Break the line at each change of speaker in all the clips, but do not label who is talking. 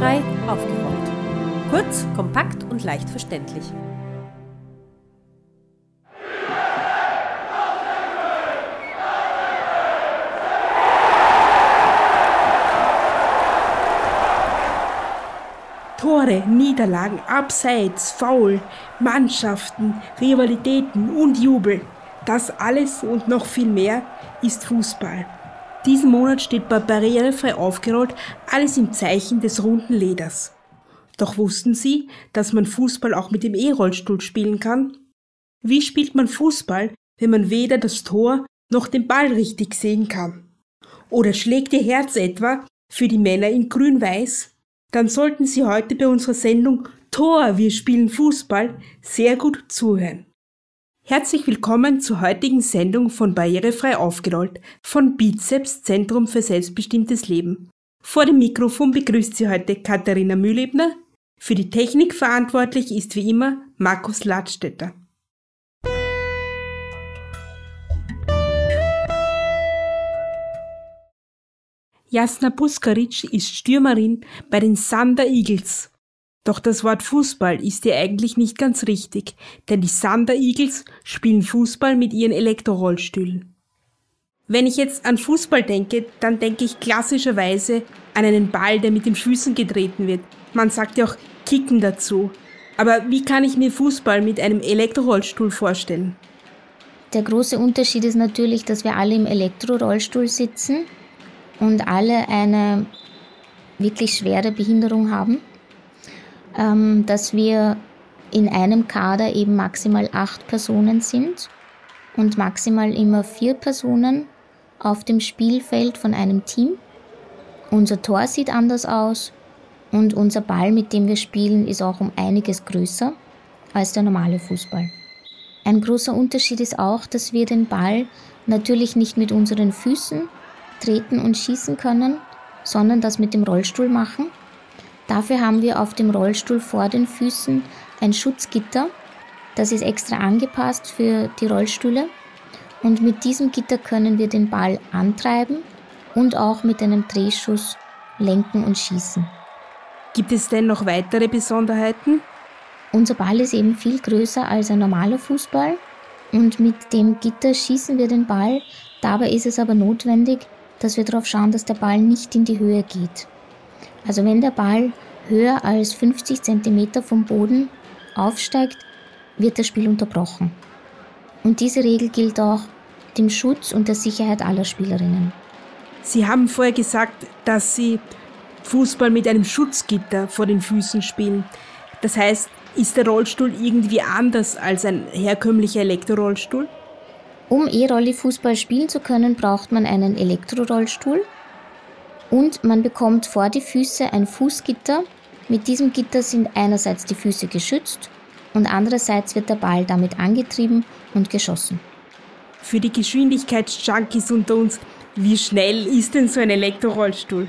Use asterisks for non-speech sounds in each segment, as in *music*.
Barrierefrei aufgeräumt. Kurz, kompakt und leicht verständlich.
Tore, Niederlagen, Abseits, Foul, Mannschaften, Rivalitäten und Jubel. Das alles und noch viel mehr ist Fußball. Diesen Monat steht bei Barrierefrei aufgerollt alles im Zeichen des runden Leders. Doch wussten Sie, dass man Fußball auch mit dem E-Rollstuhl spielen kann? Wie spielt man Fußball, wenn man weder das Tor noch den Ball richtig sehen kann? Oder schlägt Ihr Herz etwa für die Männer in grün-weiß? Dann sollten Sie heute bei unserer Sendung Tor, wir spielen Fußball sehr gut zuhören. Herzlich willkommen zur heutigen Sendung von Barrierefrei aufgerollt von Bizeps Zentrum für selbstbestimmtes Leben. Vor dem Mikrofon begrüßt Sie heute Katharina Mühlebner. Für die Technik verantwortlich ist wie immer Markus Ladstätter. Jasna Puskaric ist Stürmerin bei den Sander Eagles doch das Wort Fußball ist hier eigentlich nicht ganz richtig, denn die Thunder Eagles spielen Fußball mit ihren Elektrorollstühlen. Wenn ich jetzt an Fußball denke, dann denke ich klassischerweise an einen Ball, der mit den Füßen getreten wird. Man sagt ja auch Kicken dazu. Aber wie kann ich mir Fußball mit einem Elektrorollstuhl vorstellen?
Der große Unterschied ist natürlich, dass wir alle im Elektrorollstuhl sitzen und alle eine wirklich schwere Behinderung haben ähm, dass wir in einem Kader eben maximal acht Personen sind und maximal immer vier Personen auf dem Spielfeld von einem Team. Unser Tor sieht anders aus und unser Ball, mit dem wir spielen, ist auch um einiges größer als der normale Fußball. Ein großer Unterschied ist auch, dass wir den Ball natürlich nicht mit unseren Füßen treten und schießen können, sondern das mit dem Rollstuhl machen Dafür haben wir auf dem Rollstuhl vor den Füßen ein Schutzgitter. Das ist extra angepasst für die Rollstühle. Und mit diesem Gitter können wir den Ball antreiben und auch mit einem Drehschuss lenken und schießen.
Gibt es denn noch weitere Besonderheiten?
Unser Ball ist eben viel größer als ein normaler Fußball und mit dem Gitter schießen wir den Ball. Dabei ist es aber notwendig, dass wir darauf schauen, dass der Ball nicht in die Höhe geht. Also wenn der Ball höher als 50 cm vom Boden aufsteigt, wird das Spiel unterbrochen. Und diese Regel gilt auch dem Schutz und der Sicherheit aller Spielerinnen.
Sie haben vorher gesagt, dass Sie Fußball mit einem Schutzgitter vor den Füßen spielen. Das heißt, ist der Rollstuhl irgendwie anders als ein herkömmlicher Elektrorollstuhl?
Um E-Rolli-Fußball spielen zu können, braucht man einen Elektrorollstuhl und man bekommt vor die Füße ein Fußgitter. Mit diesem Gitter sind einerseits die Füße geschützt und andererseits wird der Ball damit angetrieben und geschossen.
Für die Geschwindigkeitsjunkies unter uns, wie schnell ist denn so ein Elektrorollstuhl?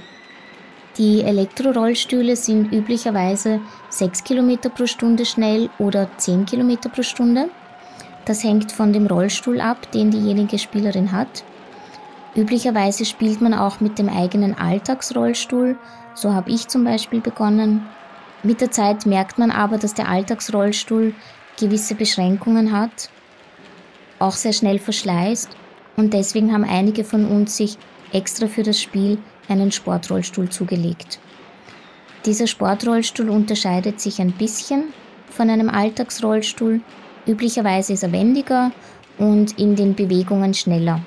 Die Elektrorollstühle sind üblicherweise 6 km pro Stunde schnell oder 10 km pro Stunde. Das hängt von dem Rollstuhl ab, den diejenige Spielerin hat. Üblicherweise spielt man auch mit dem eigenen Alltagsrollstuhl, so habe ich zum Beispiel begonnen. Mit der Zeit merkt man aber, dass der Alltagsrollstuhl gewisse Beschränkungen hat, auch sehr schnell verschleißt und deswegen haben einige von uns sich extra für das Spiel einen Sportrollstuhl zugelegt. Dieser Sportrollstuhl unterscheidet sich ein bisschen von einem Alltagsrollstuhl. Üblicherweise ist er wendiger und in den Bewegungen schneller.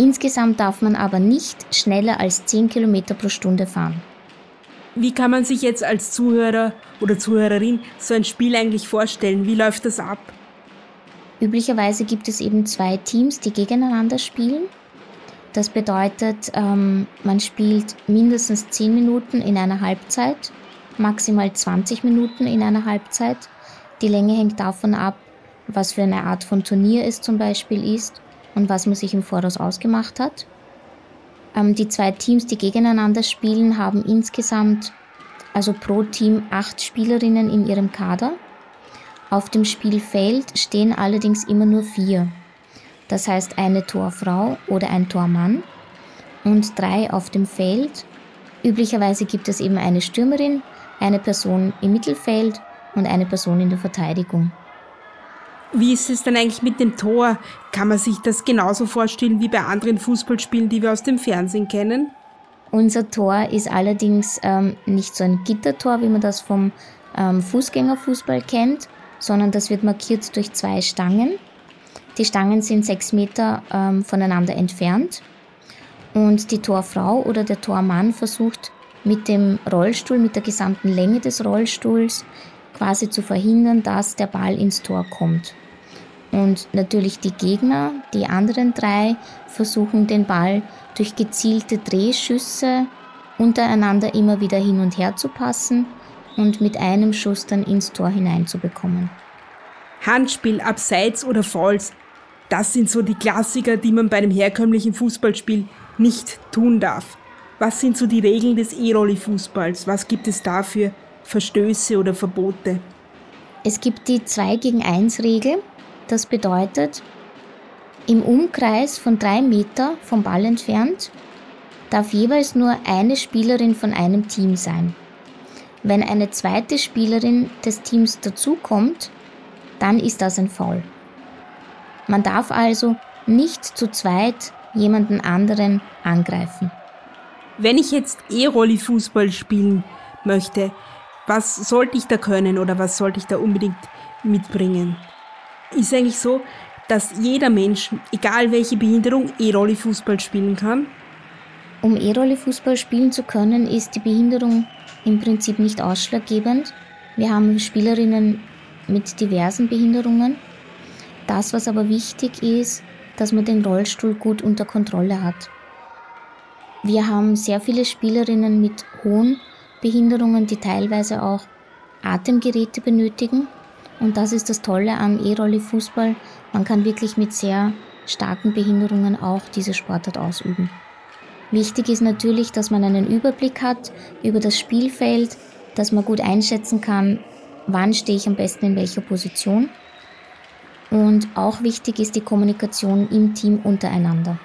Insgesamt darf man aber nicht schneller als 10 km pro Stunde fahren.
Wie kann man sich jetzt als Zuhörer oder Zuhörerin so ein Spiel eigentlich vorstellen? Wie läuft das ab?
Üblicherweise gibt es eben zwei Teams, die gegeneinander spielen. Das bedeutet, ähm, man spielt mindestens 10 Minuten in einer Halbzeit, maximal 20 Minuten in einer Halbzeit. Die Länge hängt davon ab, was für eine Art von Turnier es zum Beispiel ist und was man sich im Voraus ausgemacht hat. Ähm, die zwei Teams, die gegeneinander spielen, haben insgesamt, also pro Team, acht Spielerinnen in ihrem Kader. Auf dem Spielfeld stehen allerdings immer nur vier. Das heißt eine Torfrau oder ein Tormann und drei auf dem Feld Üblicherweise gibt es eben eine Stürmerin, eine Person im Mittelfeld und eine Person in der Verteidigung.
Wie ist es denn eigentlich mit dem Tor? Kann man sich das genauso vorstellen wie bei anderen Fußballspielen, die wir aus dem Fernsehen kennen?
Unser Tor ist allerdings ähm, nicht so ein Gittertor, wie man das vom ähm, Fußgängerfußball kennt, sondern das wird markiert durch zwei Stangen. Die Stangen sind sechs Meter ähm, voneinander entfernt und die Torfrau oder der Tormann versucht mit dem Rollstuhl, mit der gesamten Länge des Rollstuhls quasi zu verhindern, dass der Ball ins Tor kommt. Und natürlich die Gegner, die anderen drei, versuchen den Ball durch gezielte Drehschüsse untereinander immer wieder hin und her zu passen und mit einem Schuss dann ins Tor hineinzubekommen.
Handspiel, Abseits oder Fouls, das sind so die Klassiker, die man bei einem herkömmlichen Fußballspiel nicht tun darf. Was sind so die Regeln des E-Rolli-Fußballs? Was gibt es da für Verstöße oder Verbote?
Es gibt die 2 gegen 1 Regel. Das bedeutet, im Umkreis von drei Meter vom Ball entfernt darf jeweils nur eine Spielerin von einem Team sein. Wenn eine zweite Spielerin des Teams dazukommt, dann ist das ein Foul. Man darf also nicht zu zweit jemanden anderen angreifen.
Wenn ich jetzt E-Rolli-Fußball spielen möchte, was sollte ich da können oder was sollte ich da unbedingt mitbringen? Ist eigentlich so, dass jeder Mensch, egal welche Behinderung, E-Rolli-Fußball spielen kann?
Um E-Rolli-Fußball spielen zu können, ist die Behinderung im Prinzip nicht ausschlaggebend. Wir haben Spielerinnen mit diversen Behinderungen. Das, was aber wichtig ist, dass man den Rollstuhl gut unter Kontrolle hat. Wir haben sehr viele Spielerinnen mit hohen Behinderungen, die teilweise auch Atemgeräte benötigen. Und das ist das Tolle am E-Rolli-Fußball. Man kann wirklich mit sehr starken Behinderungen auch diese Sportart ausüben. Wichtig ist natürlich, dass man einen Überblick hat über das Spielfeld, dass man gut einschätzen kann, wann stehe ich am besten in welcher Position. Und auch wichtig ist die Kommunikation im Team untereinander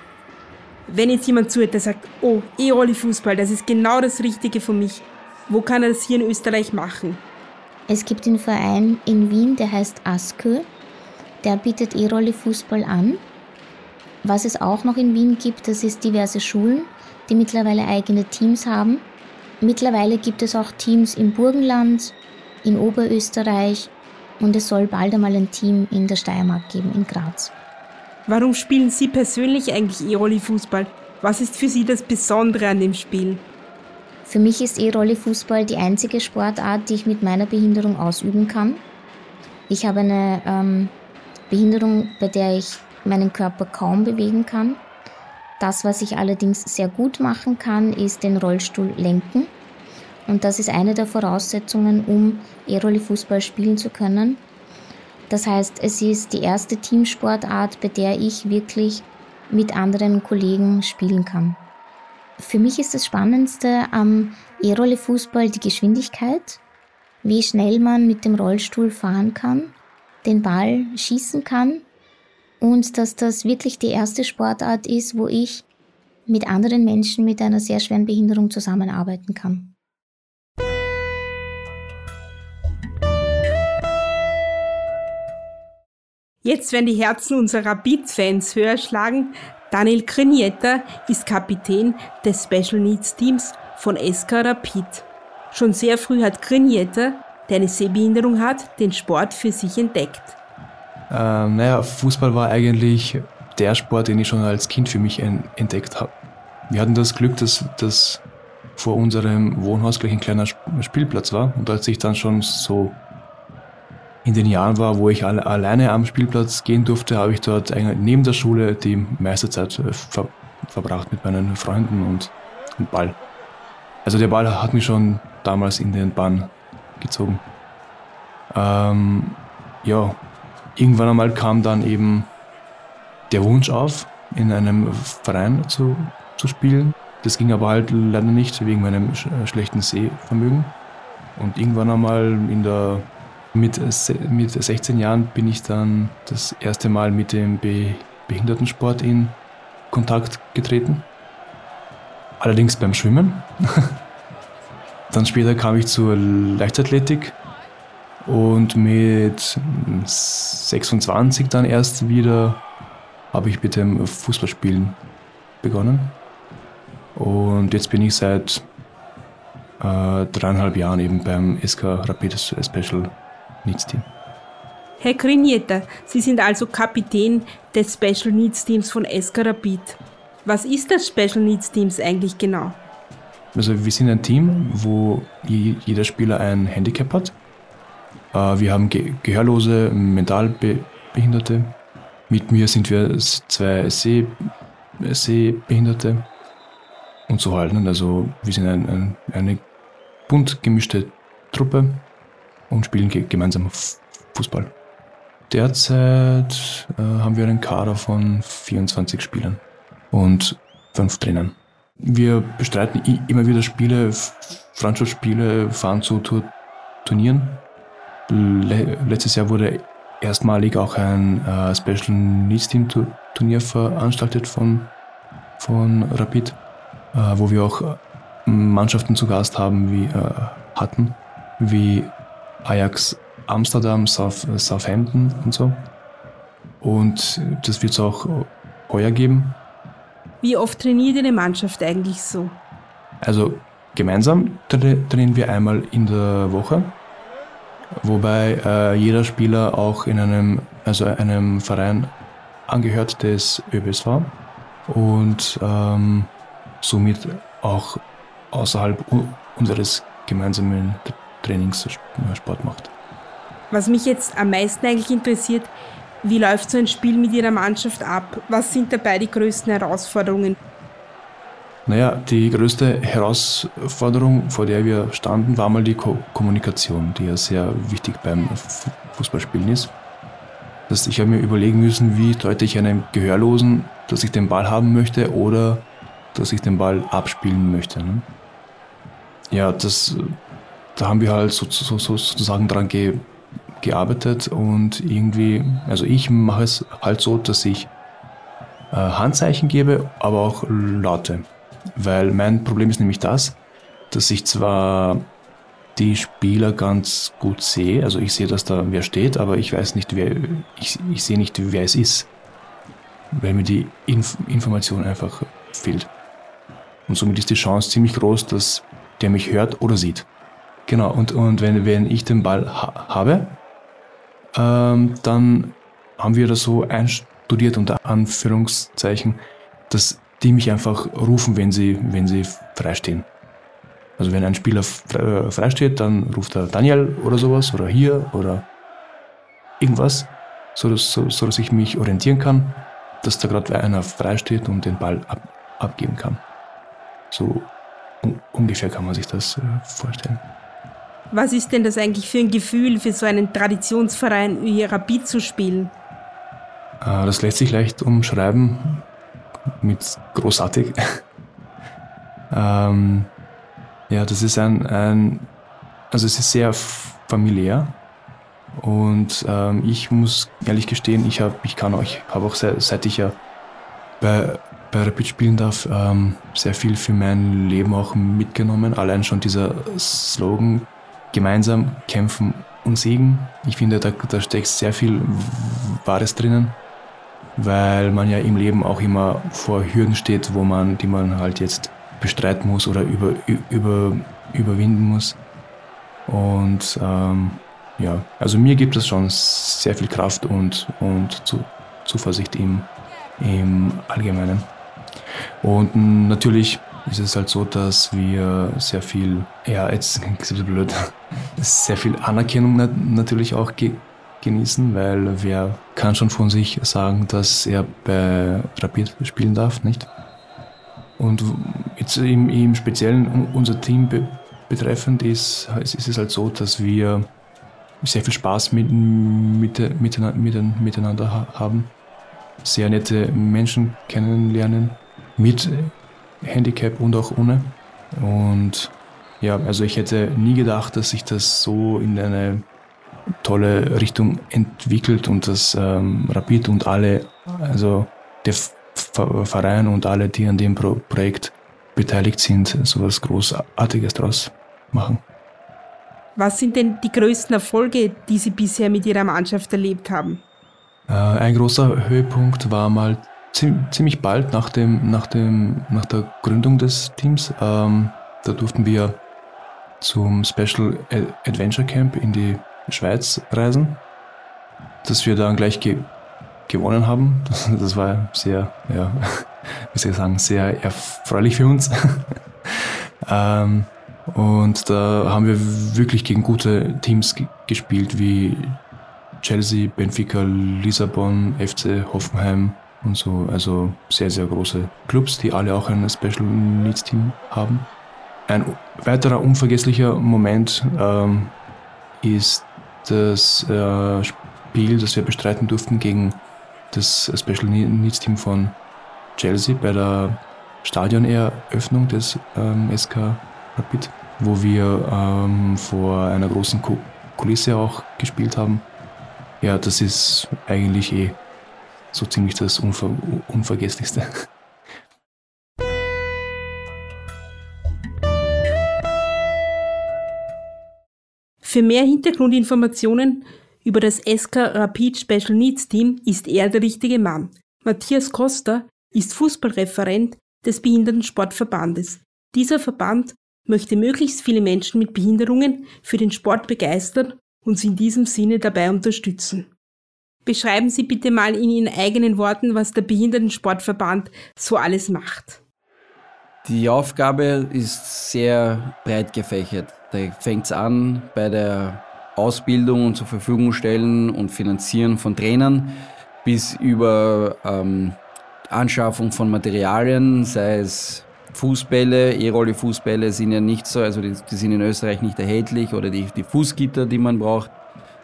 wenn jetzt jemand zuhört, der sagt, oh, E-Rolli-Fußball, das ist genau das Richtige für mich, wo kann er das hier in Österreich machen?
Es gibt einen Verein in Wien, der heißt Askö, der bietet E-Rolli-Fußball an. Was es auch noch in Wien gibt, das ist diverse Schulen, die mittlerweile eigene Teams haben. Mittlerweile gibt es auch Teams im Burgenland, in Oberösterreich und es soll bald einmal ein Team in der Steiermark geben, in Graz.
Warum spielen Sie persönlich eigentlich E-Rolli-Fußball? Was ist für Sie das Besondere an dem Spiel?
Für mich ist E-Rolli-Fußball die einzige Sportart, die ich mit meiner Behinderung ausüben kann. Ich habe eine ähm, Behinderung, bei der ich meinen Körper kaum bewegen kann. Das, was ich allerdings sehr gut machen kann, ist den Rollstuhl lenken. Und das ist eine der Voraussetzungen, um E-Rolli-Fußball spielen zu können. Das heißt, es ist die erste Teamsportart, bei der ich wirklich mit anderen Kollegen spielen kann. Für mich ist das Spannendste am E-Rolle-Fußball die Geschwindigkeit, wie schnell man mit dem Rollstuhl fahren kann, den Ball schießen kann und dass das wirklich die erste Sportart ist, wo ich mit anderen Menschen mit einer sehr schweren Behinderung zusammenarbeiten kann.
Jetzt werden die Herzen unserer Rapid-Fans höher schlagen. Daniel Crinietta ist Kapitän des Special Needs Teams von SK Rapid. Schon sehr früh hat Crinietta, der eine Sehbehinderung hat, den Sport für sich entdeckt.
Ähm, naja, Fußball war eigentlich der Sport, den ich schon als Kind für mich entdeckt habe. Wir hatten das Glück, dass, dass vor unserem Wohnhaus gleich ein kleiner Spielplatz war. Und als ich dann schon so in den Jahren war, wo ich alle, alleine am Spielplatz gehen durfte, habe ich dort neben der Schule die meiste Zeit äh, ver verbracht mit meinen Freunden und, und Ball. Also der Ball hat mich schon damals in den Bann gezogen. Ähm, ja, irgendwann einmal kam dann eben der Wunsch auf, in einem Verein zu, zu spielen. Das ging aber halt leider nicht wegen meinem schlechten Sehvermögen. Und irgendwann einmal in der mit, mit 16 Jahren bin ich dann das erste Mal mit dem Be Behindertensport in Kontakt getreten. Allerdings beim Schwimmen. *laughs* Dann später kam ich zur Leichtathletik und mit 26 dann erst wieder habe ich mit dem Fußballspielen begonnen. Und jetzt bin ich seit äh, dreieinhalb Jahren eben beim SK Rapid Special Needs Team.
Herr Grinieta, Sie sind also Kapitän des Special Needs Teams von SK Rapid. Was ist das Special Needs Teams eigentlich genau?
Also wir sind ein Team, wo jeder Spieler ein Handicap hat. Äh, wir haben Gehörlose, Mentalbehinderte. Mit mir sind wir zwei Seh Sehbehinderte und so halt. Ne? Also wir sind ein, ein, eine bunt gemischte Truppe und spielen gemeinsam Fußball. Derzeit äh, haben wir einen Kader von 24 Spielern und fünf Trainern. Wir bestreiten immer wieder Spiele, Freundschaftsspiele, fahren zu Turnieren. letztes Jahr wurde erstmalig auch ein äh, Special Needs Team Turnier veranstaltet von, von Rapid, äh, wo wir auch Mannschaften zu Gast haben, wie äh, hatten, wie Ajax Amsterdam, South, Southampton und so. Und das wird es auch heuer geben.
Wie oft trainiert eine Mannschaft eigentlich so?
Also gemeinsam trainieren wir einmal in der Woche, wobei äh, jeder Spieler auch in einem, also einem Verein angehört des ÖBSV und ähm, somit auch außerhalb unseres gemeinsamen Trainings Sport macht.
Was mich jetzt am meisten eigentlich interessiert, wie läuft so ein Spiel mit Ihrer Mannschaft ab? Was sind dabei die größten Herausforderungen?
Naja, die größte Herausforderung, vor der wir standen, war mal die Ko Kommunikation, die ja sehr wichtig beim Fußballspielen ist. Das ich habe mir überlegen müssen, wie deute ich einem Gehörlosen, dass ich den Ball haben möchte oder dass ich den Ball abspielen möchte. Ne? Ja, das, da haben wir halt so, so, sozusagen dran ge gearbeitet und irgendwie, also ich mache es halt so, dass ich äh, Handzeichen gebe, aber auch Laute. Weil mein Problem ist nämlich das, dass ich zwar die Spieler ganz gut sehe, also ich sehe, dass da wer steht, aber ich weiß nicht, wer, ich, ich sehe nicht, wer es ist. Weil mir die Inf Information einfach fehlt. Und somit ist die Chance ziemlich groß, dass der mich hört oder sieht. Genau, und, und wenn, wenn ich den Ball ha habe, ähm, dann haben wir das so einstudiert unter Anführungszeichen, dass die mich einfach rufen, wenn sie, wenn sie freistehen. Also wenn ein Spieler äh, freisteht, dann ruft er Daniel oder sowas oder hier oder irgendwas, so dass, so, so ich mich orientieren kann, dass da gerade einer freisteht und den Ball ab, abgeben kann. So un ungefähr kann man sich das äh, vorstellen.
Was ist denn das eigentlich für ein Gefühl, für so einen Traditionsverein wie Rapid zu spielen?
Äh, das lässt sich leicht umschreiben mit großartig. *laughs* ähm, ja, das ist ein, ein, also es ist sehr familiär und ähm, ich muss ehrlich gestehen, ich habe, ich kann euch, habe auch seit, seit ich ja bei, bei Rapid spielen darf, ähm, sehr viel für mein Leben auch mitgenommen. Allein schon dieser Slogan, gemeinsam kämpfen und siegen. Ich finde, da, da steckt sehr viel Wahres drinnen, weil man ja im Leben auch immer vor Hürden steht, wo man, die man halt jetzt bestreiten muss oder über, über, überwinden muss. Und ähm, ja, also mir gibt es schon sehr viel Kraft und, und Zuversicht im, im Allgemeinen. Und natürlich ist es halt so, dass wir sehr viel, ja, jetzt *laughs* ist es blöd, sehr viel Anerkennung natürlich auch ge genießen, weil wer kann schon von sich sagen, dass er bei Rapid spielen darf, nicht? Und jetzt im, im Speziellen unser Team be betreffend ist, ist es halt so, dass wir sehr viel Spaß mit, mit, miteinander, miteinander haben, sehr nette Menschen kennenlernen, mit Handicap und auch ohne. Und ja, also ich hätte nie gedacht, dass sich das so in eine tolle Richtung entwickelt und dass ähm, Rapid und alle, also der Verein und alle, die an dem Pro Projekt beteiligt sind, so was Großartiges daraus machen.
Was sind denn die größten Erfolge, die Sie bisher mit Ihrer Mannschaft erlebt haben?
Äh, ein großer Höhepunkt war mal ziemlich bald nach, dem, nach, dem, nach der Gründung des Teams. Ähm, da durften wir zum Special Adventure Camp in die Schweiz reisen, das wir dann gleich ge gewonnen haben. *laughs* Das, das, war sehr, ja, *laughs* wie soll ich sagen, sehr erfreulich für uns. *laughs* ähm, und da haben wir wirklich gegen gute Teams gespielt, wie Chelsea, Benfica, Lissabon, FC Hoffenheim und so. Also sehr, sehr große Clubs, die alle auch ein Special Needs Team haben. Ein weiterer unvergesslicher Moment ähm, ist das äh, Spiel, das wir bestreiten durften gegen das Special Needs Team von Chelsea bei der Stadioneröffnung des ähm, SK Rapid, wo wir ähm, vor einer großen Kulisse auch gespielt haben. Ja, das ist eigentlich eh so ziemlich das Unver Unvergesslichste.
Für mehr Hintergrundinformationen über das SK Rapid Special Needs Team ist er der richtige Mann. Matthias Costa ist Fußballreferent des Behindertensportverbandes. Dieser Verband möchte möglichst viele Menschen mit Behinderungen für den Sport begeistern und sie in diesem Sinne dabei unterstützen. Beschreiben Sie bitte mal in Ihren eigenen Worten, was der Behindertensportverband so alles macht.
Die Aufgabe ist sehr breit gefächert. Da fängt es an bei der Ausbildung und zur Verfügung stellen und Finanzieren von Trainern bis über ähm, Anschaffung von Materialien, sei es Fußbälle, E-Rolle-Fußbälle sind ja nicht so, also die, die, sind in Österreich nicht erhältlich oder die, die Fußgitter, die man braucht,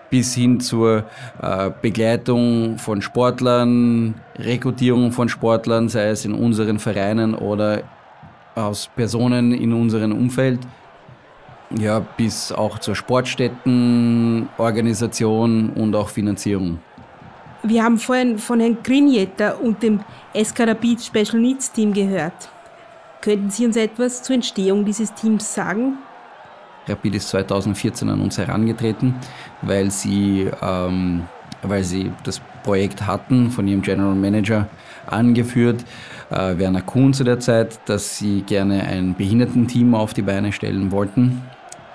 bis hin zur äh, Begleitung von Sportlern, Rekrutierung von Sportlern, sei es in unseren Vereinen oder aus Personen in unserem Umfeld. Ja, bis auch zur Sportstättenorganisation und auch Finanzierung.
Wir haben vorhin von Herrn Grinjetter und dem Eskarabit Special Needs Team gehört. Könnten Sie uns etwas zur Entstehung dieses Teams sagen?
Rapid ist 2014 an uns herangetreten, weil sie, ähm, weil sie das Projekt hatten, von ihrem General Manager angeführt, äh, Werner Kuhn zu der Zeit, dass sie gerne ein Behindertenteam auf die Beine stellen wollten.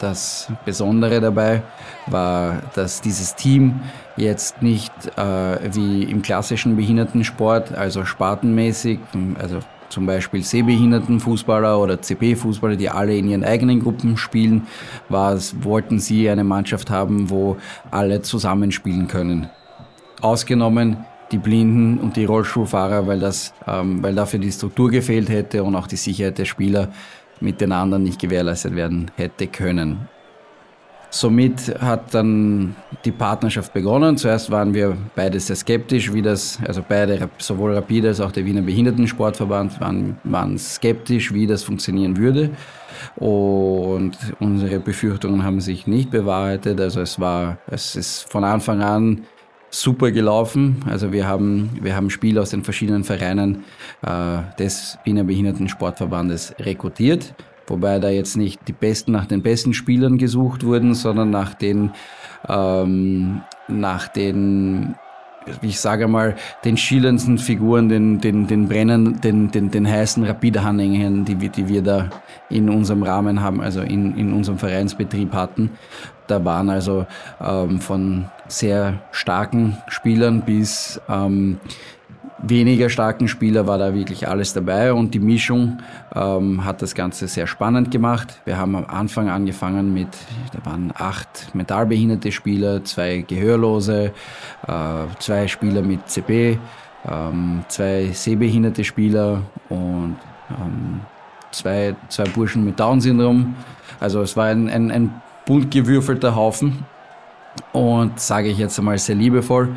Das Besondere dabei war, dass dieses Team jetzt nicht äh, wie im klassischen Behindertensport, also spartenmäßig, also zum Beispiel Sehbehindertenfußballer oder CP-Fußballer, die alle in ihren eigenen Gruppen spielen, war wollten sie eine Mannschaft haben, wo alle zusammenspielen können. Ausgenommen die Blinden und die Rollstuhlfahrer, weil, das, ähm, weil dafür die Struktur gefehlt hätte und auch die Sicherheit der Spieler mit den anderen nicht gewährleistet werden hätte können. Somit hat dann die Partnerschaft begonnen. Zuerst waren wir beide sehr skeptisch, wie das, also beide, sowohl Rapid als auch der Wiener Behindertensportverband, waren, waren skeptisch, wie das funktionieren würde. Und unsere Befürchtungen haben sich nicht bewahrheitet. Also es war, es ist von Anfang an super gelaufen. Also wir haben, wir haben Spieler aus den verschiedenen Vereinen äh, des Wiener Behindertensportverbandes rekrutiert Wobei da jetzt nicht die Besten nach den besten Spielern gesucht wurden, sondern nach den, ähm, nach den, ich sage mal, den schillerndsten Figuren, den, den, den brennen, den, den, den heißen Rapide-Anhängern, die, die wir da in unserem Rahmen haben, also in, in unserem Vereinsbetrieb hatten. Da waren also ähm, von sehr starken Spielern bis ähm, weniger starken Spieler war da wirklich alles dabei und die Mischung ähm, hat das Ganze sehr spannend gemacht. Wir haben am Anfang angefangen mit, da waren acht mentalbehinderte Spieler, zwei Gehörlose, äh, zwei Spieler mit CP, ähm, zwei sehbehinderte Spieler und ähm, zwei, zwei Burschen mit Down-Syndrom. Also es war ein, ein, ein bunt gewürfelter Haufen und sage ich jetzt einmal sehr liebevoll.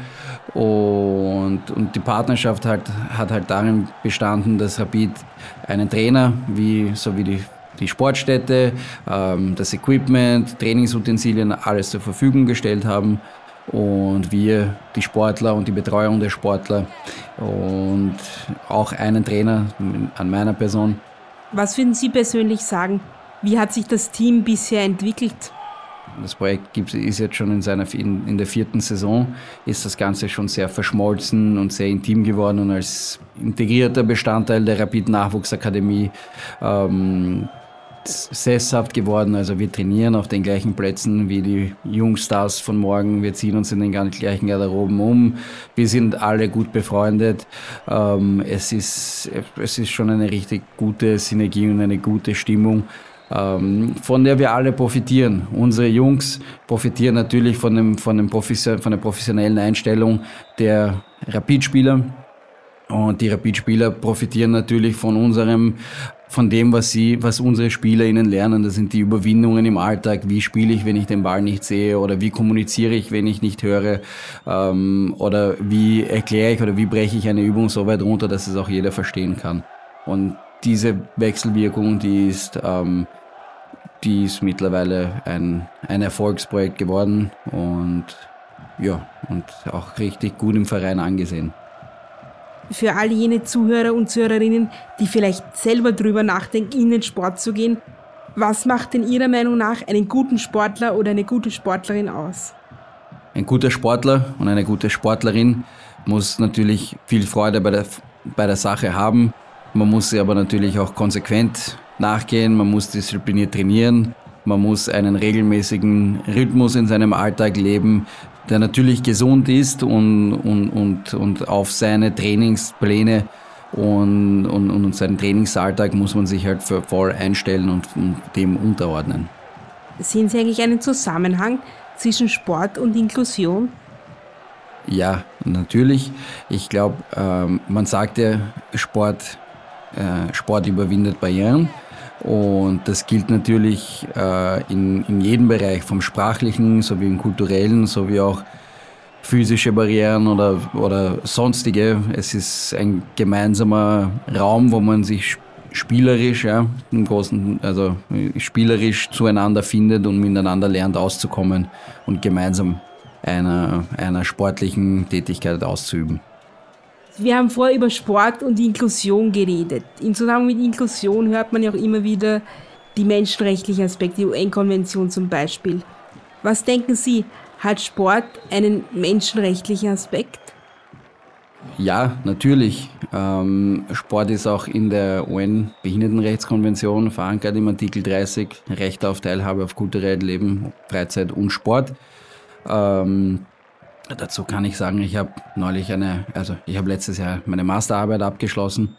Und, und die Partnerschaft halt, hat halt darin bestanden, dass Rapid einen Trainer, wie, so wie die, die Sportstätte, ähm, das Equipment, Trainingsutensilien, alles zur Verfügung gestellt haben. Und wir, die Sportler und die Betreuung der Sportler und auch einen Trainer an meiner Person.
Was würden Sie persönlich sagen? Wie hat sich das Team bisher entwickelt?
Das Projekt gibt, ist jetzt schon in, seiner, in, in, der vierten Saison, ist das Ganze schon sehr verschmolzen und sehr intim geworden und als integrierter Bestandteil der Rapid Nachwuchsakademie ähm, sesshaft geworden. Also wir trainieren auf den gleichen Plätzen wie die Jungstars von morgen. Wir ziehen uns in den gleichen Garderoben um. Wir sind alle gut befreundet. Ähm, es, ist, es ist schon eine richtig gute Synergie und eine gute Stimmung von der wir alle profitieren. Unsere Jungs profitieren natürlich von, dem, von, dem von der professionellen Einstellung der Rapidspieler. Und die Rapidspieler profitieren natürlich von unserem, von dem, was sie, was unsere Spieler ihnen lernen. Das sind die Überwindungen im Alltag. Wie spiele ich, wenn ich den Ball nicht sehe? Oder wie kommuniziere ich, wenn ich nicht höre? Ähm, oder wie erkläre ich oder wie breche ich eine Übung so weit runter, dass es auch jeder verstehen kann? Und diese Wechselwirkung, die ist, ähm, die ist mittlerweile ein, ein Erfolgsprojekt geworden und ja, und auch richtig gut im Verein angesehen.
Für all jene Zuhörer und Zuhörerinnen, die vielleicht selber drüber nachdenken, in den Sport zu gehen, was macht denn Ihrer Meinung nach einen guten Sportler oder eine gute Sportlerin aus?
Ein guter Sportler und eine gute Sportlerin muss natürlich viel Freude bei der, bei der Sache haben, man muss sie aber natürlich auch konsequent nachgehen, man muss diszipliniert trainieren, man muss einen regelmäßigen Rhythmus in seinem Alltag leben, der natürlich gesund ist und, und, und, und auf seine Trainingspläne und, und, und seinen Trainingsalltag muss man sich halt für voll einstellen und, und dem unterordnen.
Sehen Sie eigentlich einen Zusammenhang zwischen Sport und Inklusion?
Ja, natürlich. Ich glaube, ähm, man sagt ja, Sport äh, Sport überwindet Barrieren. Und das gilt natürlich äh, in, in jedem Bereich, vom sprachlichen sowie im kulturellen, sowie auch physische Barrieren oder, oder sonstige. Es ist ein gemeinsamer Raum, wo man sich spielerisch, ja, im großen, also spielerisch zueinander findet und miteinander lernt auszukommen und gemeinsam einer, einer sportlichen Tätigkeit auszuüben.
Wir haben vorher über Sport und Inklusion geredet. Im Zusammenhang mit Inklusion hört man ja auch immer wieder die menschenrechtlichen Aspekte, die UN-Konvention zum Beispiel. Was denken Sie, hat Sport einen menschenrechtlichen Aspekt?
Ja, natürlich. Ähm, Sport ist auch in der UN-Behindertenrechtskonvention verankert im Artikel 30, Recht auf Teilhabe auf kulturellem Leben, Freizeit und Sport. Ähm, Dazu kann ich sagen, ich habe neulich eine, also ich habe letztes Jahr meine Masterarbeit abgeschlossen,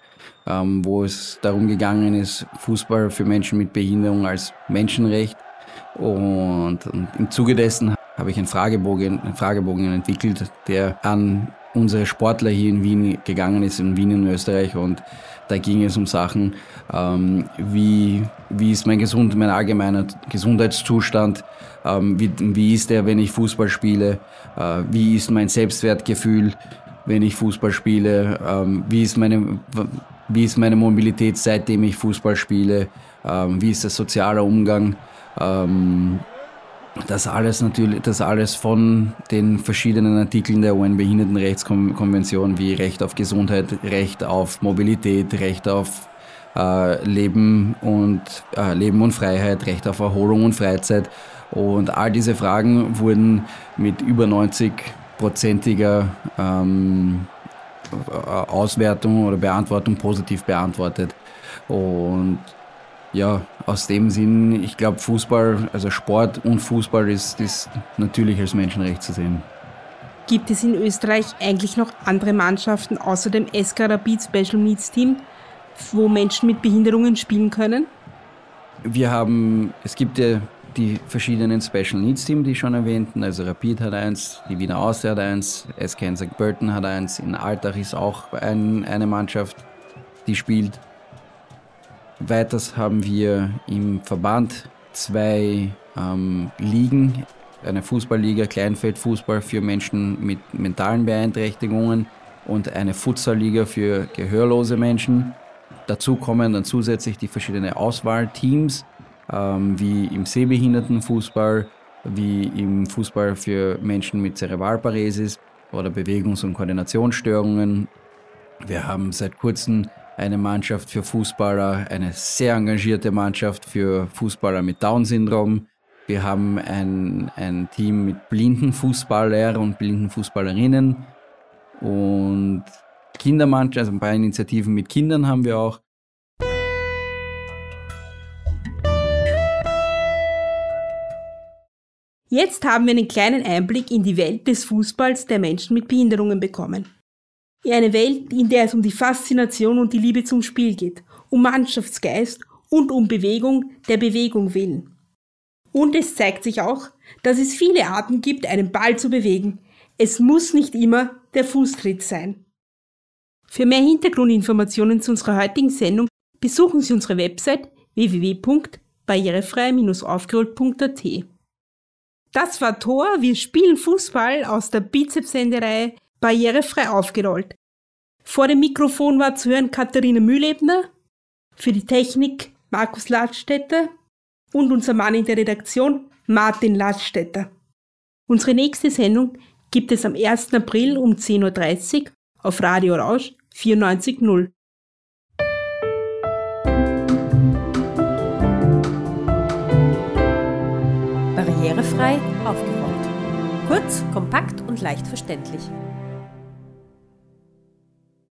ähm, wo es darum gegangen ist, Fußball für Menschen mit Behinderung als Menschenrecht. Und, und im Zuge dessen habe ich einen Fragebogen, einen Fragebogen entwickelt, der an unsere Sportler hier in Wien gegangen ist, in Wien in Österreich. Und da ging es um Sachen, ähm, wie, wie ist mein, Gesund, mein allgemeiner Gesundheitszustand, ähm, wie, wie ist der, wenn ich Fußball spiele, äh, wie ist mein Selbstwertgefühl, wenn ich Fußball spiele, ähm, wie, ist meine, wie ist meine Mobilität, seitdem ich Fußball spiele, ähm, wie ist der soziale Umgang. Das alles natürlich, das alles von den verschiedenen Artikeln der UN-Behindertenrechtskonvention wie Recht auf Gesundheit, Recht auf Mobilität, Recht auf äh, Leben und äh, Leben und Freiheit, Recht auf Erholung und Freizeit. Und all diese Fragen wurden mit über 90-prozentiger ähm, Auswertung oder Beantwortung positiv beantwortet. Und ja, aus dem Sinn, ich glaube, Fußball, also Sport und Fußball ist, ist natürlich als Menschenrecht zu sehen.
Gibt es in Österreich eigentlich noch andere Mannschaften außer dem SK Rapid Special Needs Team, wo Menschen mit Behinderungen spielen können?
Wir haben, es gibt ja die verschiedenen Special Needs Team, die schon erwähnten. Also Rapid hat eins, die Wiener Austria hat eins, SK St. Pölten hat eins, in Altach ist auch ein, eine Mannschaft, die spielt. Weiters haben wir im Verband zwei ähm, Ligen, eine Fußballliga, Kleinfeldfußball für Menschen mit mentalen Beeinträchtigungen und eine Futsalliga für gehörlose Menschen. Dazu kommen dann zusätzlich die verschiedenen Auswahlteams, ähm, wie im Sehbehindertenfußball, wie im Fußball für Menschen mit Zerebralparesis oder Bewegungs- und Koordinationsstörungen. Wir haben seit kurzem eine Mannschaft für Fußballer, eine sehr engagierte Mannschaft für Fußballer mit Down-Syndrom. Wir haben ein, ein Team mit blinden Fußballer und blinden Fußballerinnen und Kindermannschaft, also ein paar Initiativen mit Kindern haben wir auch.
Jetzt haben wir einen kleinen Einblick in die Welt des Fußballs der Menschen mit Behinderungen bekommen. In eine Welt, in der es um die Faszination und die Liebe zum Spiel geht, um Mannschaftsgeist und um Bewegung der Bewegung willen. Und es zeigt sich auch, dass es viele Arten gibt, einen Ball zu bewegen. Es muss nicht immer der Fußtritt sein. Für mehr Hintergrundinformationen zu unserer heutigen Sendung besuchen Sie unsere Website www.barrierefrei-aufgerollt.at. Das war Thor, wir spielen Fußball aus der Bizeps-Sendereihe Barrierefrei aufgerollt. Vor dem Mikrofon war zu hören Katharina Mühlebner, für die Technik Markus Ladstätter und unser Mann in der Redaktion Martin Ladstätter. Unsere nächste Sendung gibt es am 1. April um 10.30 Uhr auf Radio Rausch 94.0.
Barrierefrei aufgerollt. Kurz, kompakt und leicht verständlich.